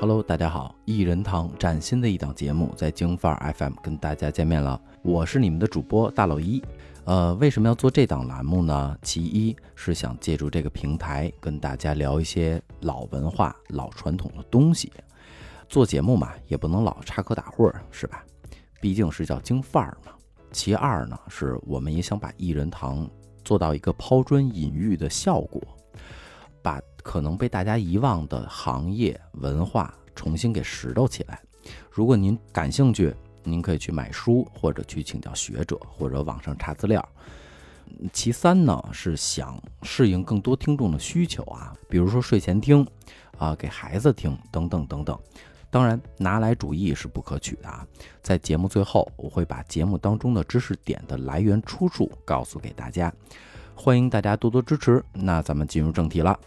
Hello，大家好，一人堂崭新的一档节目在京范儿 FM 跟大家见面了，我是你们的主播大老一。呃，为什么要做这档栏目呢？其一是想借助这个平台跟大家聊一些老文化、老传统的东西。做节目嘛，也不能老插科打诨，是吧？毕竟是叫京范儿嘛。其二呢，是我们也想把一人堂做到一个抛砖引玉的效果，把可能被大家遗忘的行业文化重新给拾掇起来。如果您感兴趣，您可以去买书，或者去请教学者，或者网上查资料。其三呢，是想适应更多听众的需求啊，比如说睡前听，啊，给孩子听，等等等等。当然，拿来主义是不可取的啊。在节目最后，我会把节目当中的知识点的来源出处告诉给大家，欢迎大家多多支持。那咱们进入正题了。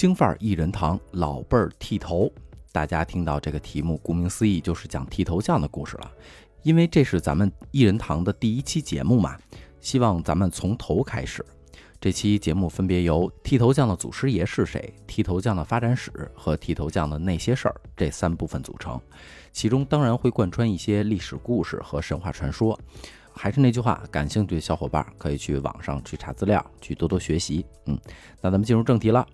京范儿一人堂，老辈儿剃头。大家听到这个题目，顾名思义就是讲剃头匠的故事了。因为这是咱们一人堂的第一期节目嘛，希望咱们从头开始。这期节目分别由剃头匠的祖师爷是谁、剃头匠的发展史和剃头匠的那些事儿这三部分组成。其中当然会贯穿一些历史故事和神话传说。还是那句话，感兴趣的小伙伴可以去网上去查资料，去多多学习。嗯，那咱们进入正题了。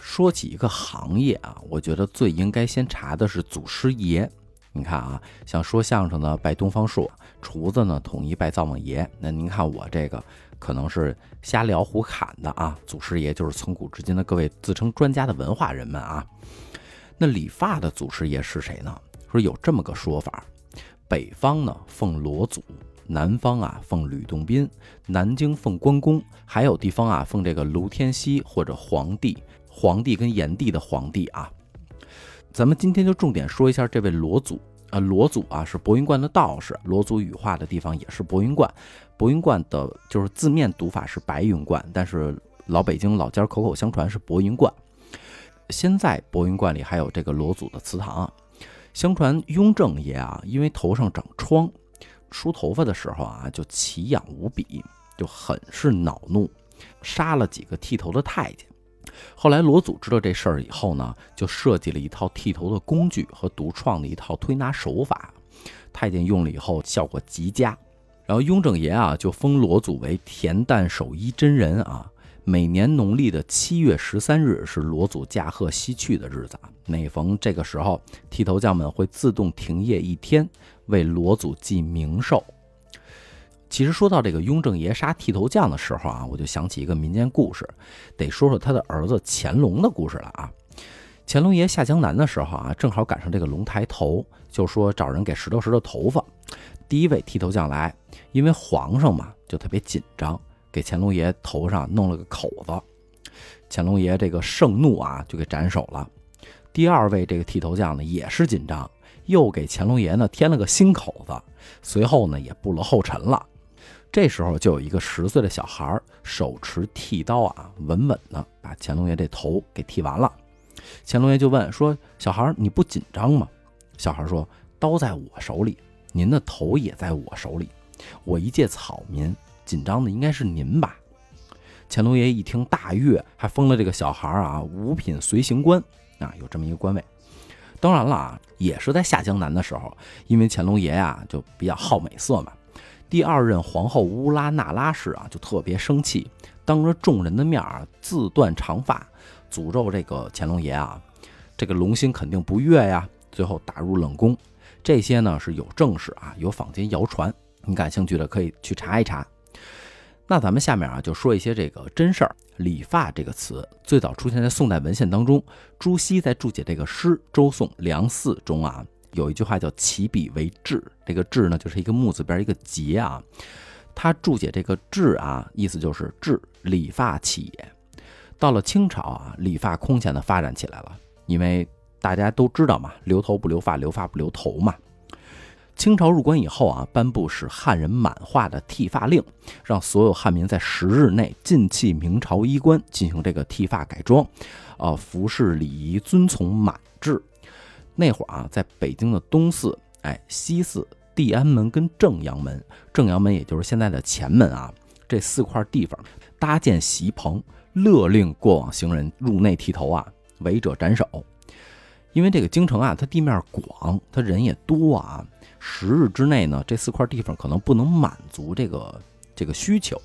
说起一个行业啊，我觉得最应该先查的是祖师爷。你看啊，像说相声的拜东方朔，厨子呢统一拜灶王爷。那您看我这个可能是瞎聊胡侃的啊，祖师爷就是从古至今的各位自称专家的文化人们啊。那理发的祖师爷是谁呢？说有这么个说法，北方呢奉罗祖。南方啊奉吕洞宾，南京奉关公，还有地方啊奉这个卢天锡或者皇帝，皇帝跟炎帝的皇帝啊。咱们今天就重点说一下这位罗祖啊，罗祖啊是博云观的道士，罗祖羽化的地方也是博云观，博云观的就是字面读法是白云观，但是老北京老家口口相传是博云观。现在博云观里还有这个罗祖的祠堂，相传雍正爷啊因为头上长疮。梳头发的时候啊，就奇痒无比，就很是恼怒，杀了几个剃头的太监。后来罗祖知道这事儿以后呢，就设计了一套剃头的工具和独创的一套推拿手法。太监用了以后，效果极佳。然后雍正爷啊，就封罗祖为田旦守医真人啊。每年农历的七月十三日是罗祖驾鹤西去的日子啊。每逢这个时候，剃头匠们会自动停业一天。为罗祖记冥寿。其实说到这个雍正爷杀剃头匠的时候啊，我就想起一个民间故事，得说说他的儿子乾隆的故事了啊。乾隆爷下江南的时候啊，正好赶上这个龙抬头，就说找人给拾掇拾掇头发。第一位剃头匠来，因为皇上嘛就特别紧张，给乾隆爷头上弄了个口子。乾隆爷这个盛怒啊，就给斩首了。第二位这个剃头匠呢，也是紧张。又给乾隆爷呢添了个新口子，随后呢也步了后尘了。这时候就有一个十岁的小孩手持剃刀啊，稳稳的把乾隆爷这头给剃完了。乾隆爷就问说：“小孩你不紧张吗？”小孩说：“刀在我手里，您的头也在我手里，我一介草民，紧张的应该是您吧？”乾隆爷一听大悦，还封了这个小孩啊五品随行官啊，有这么一个官位。当然了啊，也是在下江南的时候，因为乾隆爷呀就比较好美色嘛。第二任皇后乌拉那拉氏啊就特别生气，当着众人的面啊自断长发，诅咒这个乾隆爷啊，这个龙心肯定不悦呀，最后打入冷宫。这些呢是有正史啊，有坊间谣传，你感兴趣的可以去查一查。那咱们下面啊就说一些这个真事儿。理发这个词最早出现在宋代文献当中。朱熹在注解这个诗《周颂·梁四》中啊，有一句话叫“起笔为志”，这个“志”呢就是一个木字边一个节啊。他注解这个“志”啊，意思就是志理发器也。到了清朝啊，理发空前的发展起来了，因为大家都知道嘛，留头不留发，留发不留头嘛。清朝入关以后啊，颁布使汉人满化的剃发令，让所有汉民在十日内尽弃明朝衣冠，进行这个剃发改装，啊，服饰礼仪遵从满制。那会儿啊，在北京的东四、哎西四、地安门跟正阳门，正阳门也就是现在的前门啊，这四块地方搭建席棚，勒令过往行人入内剃头啊。违者斩首。因为这个京城啊，它地面广，它人也多啊，十日之内呢，这四块地方可能不能满足这个这个需求，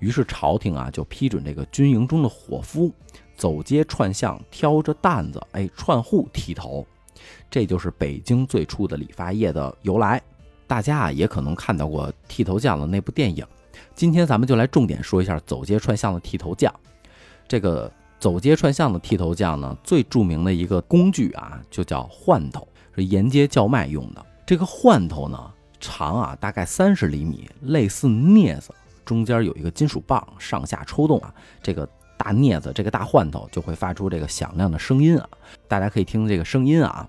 于是朝廷啊就批准这个军营中的伙夫走街串巷，挑着担子，哎，串户剃头。这就是北京最初的理发业的由来。大家啊也可能看到过剃头匠的那部电影。今天咱们就来重点说一下走街串巷的剃头匠。这个走街串巷的剃头匠呢，最著名的一个工具啊，就叫换头，是沿街叫卖用的。这个换头呢，长啊大概三十厘米，类似镊子，中间有一个金属棒，上下抽动啊，这个大镊子，这个大换头就会发出这个响亮的声音啊。大家可以听这个声音啊。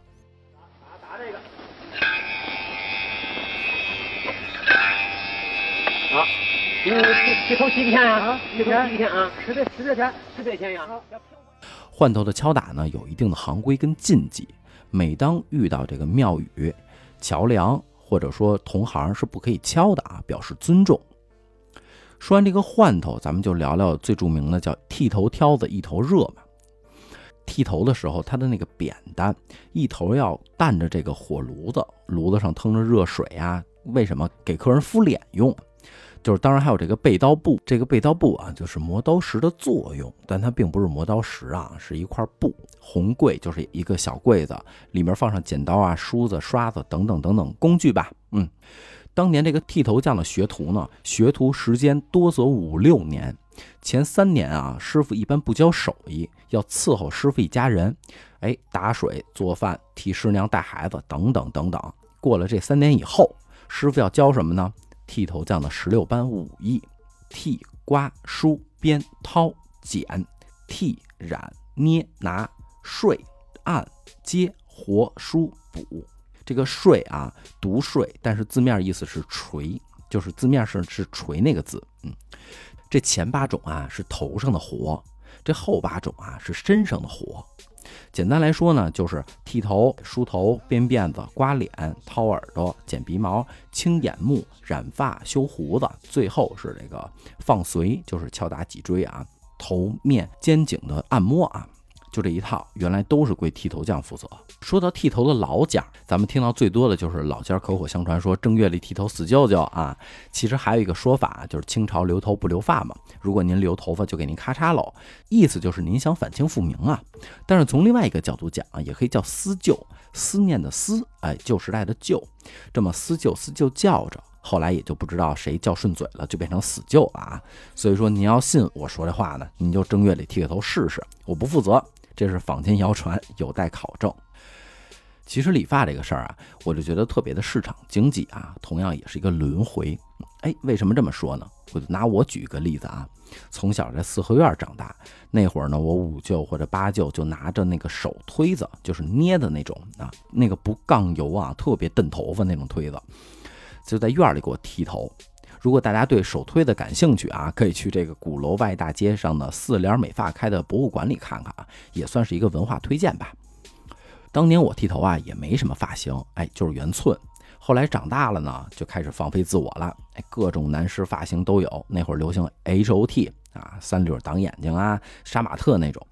你剃头几个钱呀？剃头几天啊？十这十这钱，十这钱呀。换头的敲打呢，有一定的行规跟禁忌。每当遇到这个庙宇、桥梁或者说同行，是不可以敲的啊，表示尊重。说完这个换头，咱们就聊聊最著名的叫剃头挑子一头热嘛。剃头的时候，它的那个扁担一头要担着这个火炉子，炉子上腾着热水啊。为什么？给客人敷脸用。就是，当然还有这个背刀布，这个背刀布啊，就是磨刀石的作用，但它并不是磨刀石啊，是一块布。红柜就是一个小柜子，里面放上剪刀啊、梳子、刷子等等等等工具吧。嗯，当年这个剃头匠的学徒呢，学徒时间多则五六年，前三年啊，师傅一般不教手艺，要伺候师傅一家人，哎，打水、做饭、替师娘带孩子等等等等。过了这三年以后，师傅要教什么呢？剃头匠的十六般武艺：剃、刮、梳、编、掏、剪、剃、染、捏、拿、睡、按、接、活、梳、补。这个“睡”啊，读“睡”，但是字面意思是锤，就是字面是是锤那个字。嗯，这前八种啊是头上的活，这后八种啊是身上的活。简单来说呢，就是剃头、梳头、编辫子、刮脸、掏耳朵、剪鼻毛、清眼目、染发、修胡子，最后是这个放髓，就是敲打脊椎啊、头面肩颈的按摩啊。就这一套，原来都是归剃头匠负责。说到剃头的老家，咱们听到最多的就是老家口口相传说正月里剃头死舅舅啊。其实还有一个说法，就是清朝留头不留发嘛。如果您留头发，就给您咔嚓喽，意思就是您想反清复明啊。但是从另外一个角度讲啊，也可以叫思旧，思念的思，哎，旧时代的旧，这么思旧思旧叫着，后来也就不知道谁叫顺嘴了，就变成死舅了啊。所以说您要信我说这话呢，您就正月里剃个头试试，我不负责。这是坊间谣传，有待考证。其实理发这个事儿啊，我就觉得特别的市场经济啊，同样也是一个轮回。哎，为什么这么说呢？我就拿我举个例子啊，从小在四合院长大，那会儿呢，我五舅或者八舅就拿着那个手推子，就是捏的那种啊，那个不杠油啊，特别蹬头发那种推子，就在院里给我剃头。如果大家对手推的感兴趣啊，可以去这个鼓楼外大街上的四联美发开的博物馆里看看啊，也算是一个文化推荐吧。当年我剃头啊，也没什么发型，哎，就是圆寸。后来长大了呢，就开始放飞自我了，哎，各种男士发型都有。那会儿流行 H O T 啊，三绺挡眼睛啊，杀马特那种。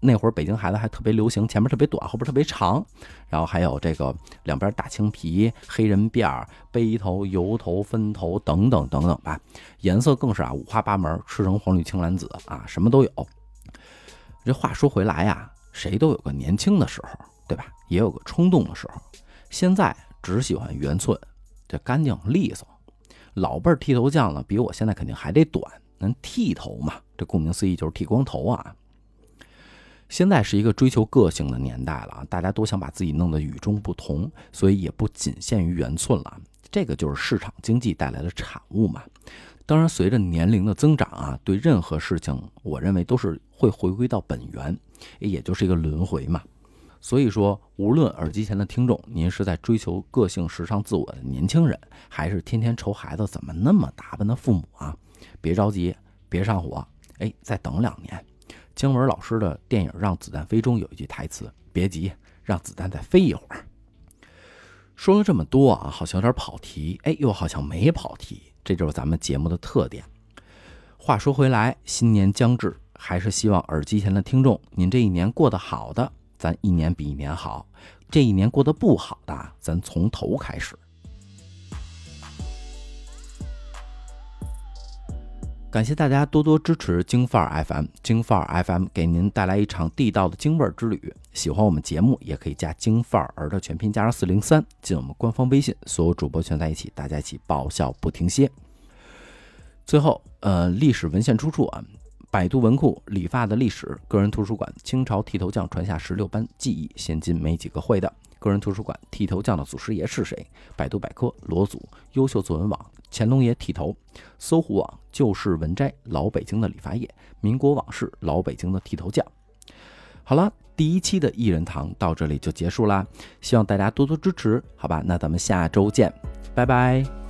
那会儿北京孩子还特别流行，前面特别短，后边特别长，然后还有这个两边大青皮、黑人辫儿、背头、油头、分头等等等等吧，颜色更是啊五花八门，赤橙黄绿青蓝紫啊，什么都有。这话说回来呀，谁都有个年轻的时候，对吧？也有个冲动的时候。现在只喜欢圆寸，这干净利索。老辈儿剃头匠呢，比我现在肯定还得短，能剃头嘛？这顾名思义就是剃光头啊。现在是一个追求个性的年代了啊，大家都想把自己弄得与众不同，所以也不仅限于圆寸了。这个就是市场经济带来的产物嘛。当然，随着年龄的增长啊，对任何事情，我认为都是会回归到本源，也就是一个轮回嘛。所以说，无论耳机前的听众，您是在追求个性、时尚、自我的年轻人，还是天天愁孩子怎么那么打扮的父母啊，别着急，别上火，哎，再等两年。姜文老师的电影《让子弹飞》中有一句台词：“别急，让子弹再飞一会儿。”说了这么多啊，好像有点跑题，哎，又好像没跑题，这就是咱们节目的特点。话说回来，新年将至，还是希望耳机前的听众，您这一年过得好的，咱一年比一年好；这一年过得不好的，咱从头开始。感谢大家多多支持京范儿 FM，京范儿 FM 给您带来一场地道的京味儿之旅。喜欢我们节目，也可以加京范儿的全拼加上四零三进我们官方微信，所有主播全在一起，大家一起爆笑不停歇。最后，呃，历史文献出处啊，百度文库理发的历史，个人图书馆清朝剃头匠传下十六般技艺，现今没几个会的。个人图书馆剃头匠的祖师爷是谁？百度百科罗祖，优秀作文网乾隆爷剃头，搜狐网旧事文摘老北京的理发业，民国往事老北京的剃头匠。好了，第一期的艺人堂到这里就结束啦，希望大家多多支持，好吧？那咱们下周见，拜拜。